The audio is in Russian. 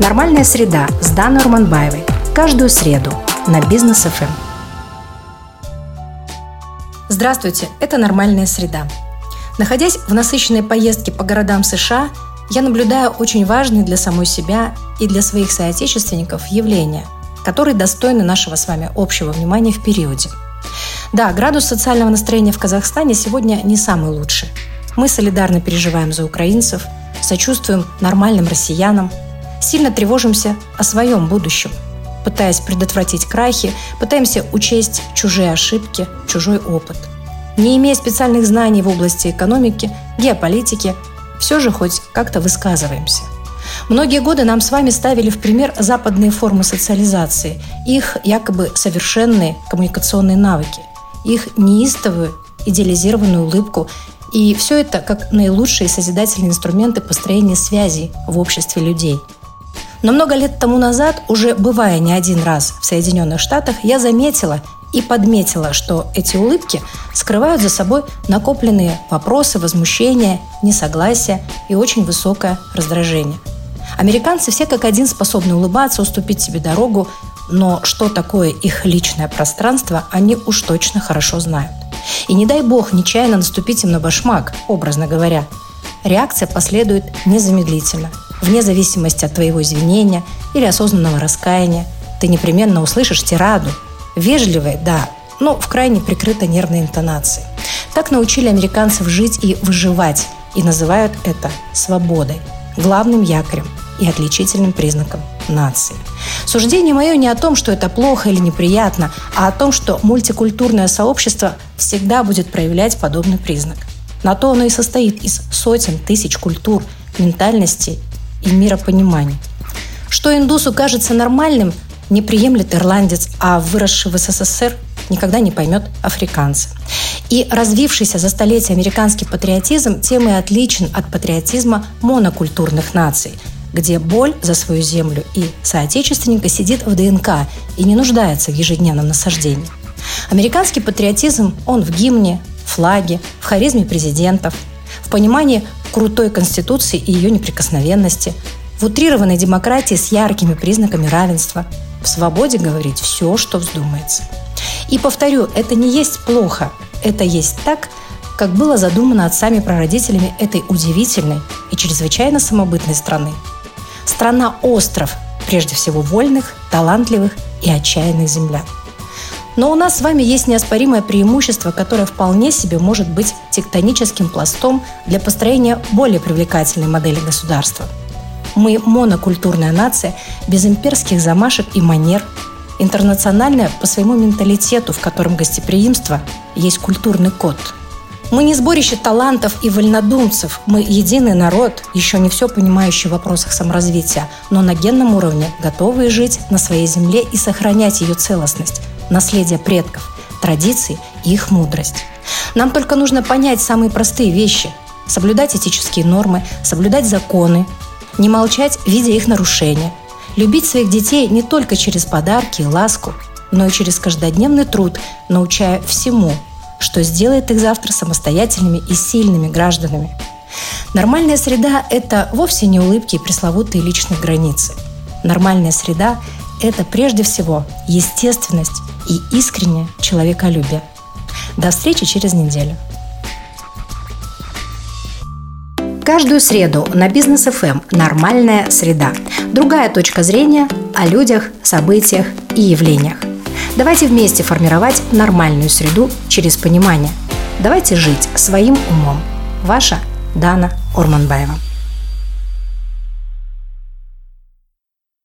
Нормальная среда с Даной Урманбаевой. Каждую среду на Бизнес ФМ. Здравствуйте, это «Нормальная среда». Находясь в насыщенной поездке по городам США, я наблюдаю очень важные для самой себя и для своих соотечественников явления, которые достойны нашего с вами общего внимания в периоде. Да, градус социального настроения в Казахстане сегодня не самый лучший. Мы солидарно переживаем за украинцев, сочувствуем нормальным россиянам, сильно тревожимся о своем будущем, пытаясь предотвратить крахи, пытаемся учесть чужие ошибки, чужой опыт. Не имея специальных знаний в области экономики, геополитики, все же хоть как-то высказываемся. Многие годы нам с вами ставили в пример западные формы социализации, их якобы совершенные коммуникационные навыки, их неистовую идеализированную улыбку и все это как наилучшие созидательные инструменты построения связей в обществе людей. Но много лет тому назад, уже бывая не один раз в Соединенных Штатах, я заметила и подметила, что эти улыбки скрывают за собой накопленные вопросы, возмущения, несогласия и очень высокое раздражение. Американцы все как один способны улыбаться, уступить себе дорогу, но что такое их личное пространство, они уж точно хорошо знают. И не дай бог нечаянно наступить им на башмак, образно говоря. Реакция последует незамедлительно. Вне зависимости от твоего извинения или осознанного раскаяния, ты непременно услышишь тираду. Вежливой, да, но в крайне прикрытой нервной интонации. Так научили американцев жить и выживать, и называют это свободой, главным якорем и отличительным признаком нации. Суждение мое не о том, что это плохо или неприятно, а о том, что мультикультурное сообщество всегда будет проявлять подобный признак. На то оно и состоит из сотен тысяч культур, ментальностей и миропониманий. Что индусу кажется нормальным, не приемлет ирландец, а выросший в СССР никогда не поймет африканца. И развившийся за столетия американский патриотизм тем и отличен от патриотизма монокультурных наций – где боль за свою землю и соотечественника сидит в ДНК и не нуждается в ежедневном насаждении. Американский патриотизм, он в гимне, флаге, в харизме президентов, в понимании крутой конституции и ее неприкосновенности, в утрированной демократии с яркими признаками равенства, в свободе говорить все, что вздумается. И повторю, это не есть плохо, это есть так, как было задумано отцами-прародителями этой удивительной и чрезвычайно самобытной страны – Страна-остров, прежде всего вольных, талантливых и отчаянных землян. Но у нас с вами есть неоспоримое преимущество, которое вполне себе может быть тектоническим пластом для построения более привлекательной модели государства. Мы монокультурная нация без имперских замашек и манер, интернациональная по своему менталитету, в котором гостеприимство есть культурный код – мы не сборище талантов и вольнодумцев. Мы единый народ, еще не все понимающий в вопросах саморазвития, но на генном уровне готовые жить на своей земле и сохранять ее целостность, наследие предков, традиции и их мудрость. Нам только нужно понять самые простые вещи – соблюдать этические нормы, соблюдать законы, не молчать, видя их нарушения, любить своих детей не только через подарки и ласку, но и через каждодневный труд, научая всему – что сделает их завтра самостоятельными и сильными гражданами. Нормальная среда – это вовсе не улыбки и пресловутые личные границы. Нормальная среда – это прежде всего естественность и искреннее человеколюбие. До встречи через неделю. Каждую среду на Бизнес ФМ «Нормальная среда». Другая точка зрения о людях, событиях и явлениях – Давайте вместе формировать нормальную среду через понимание. Давайте жить своим умом. Ваша Дана Орманбаева.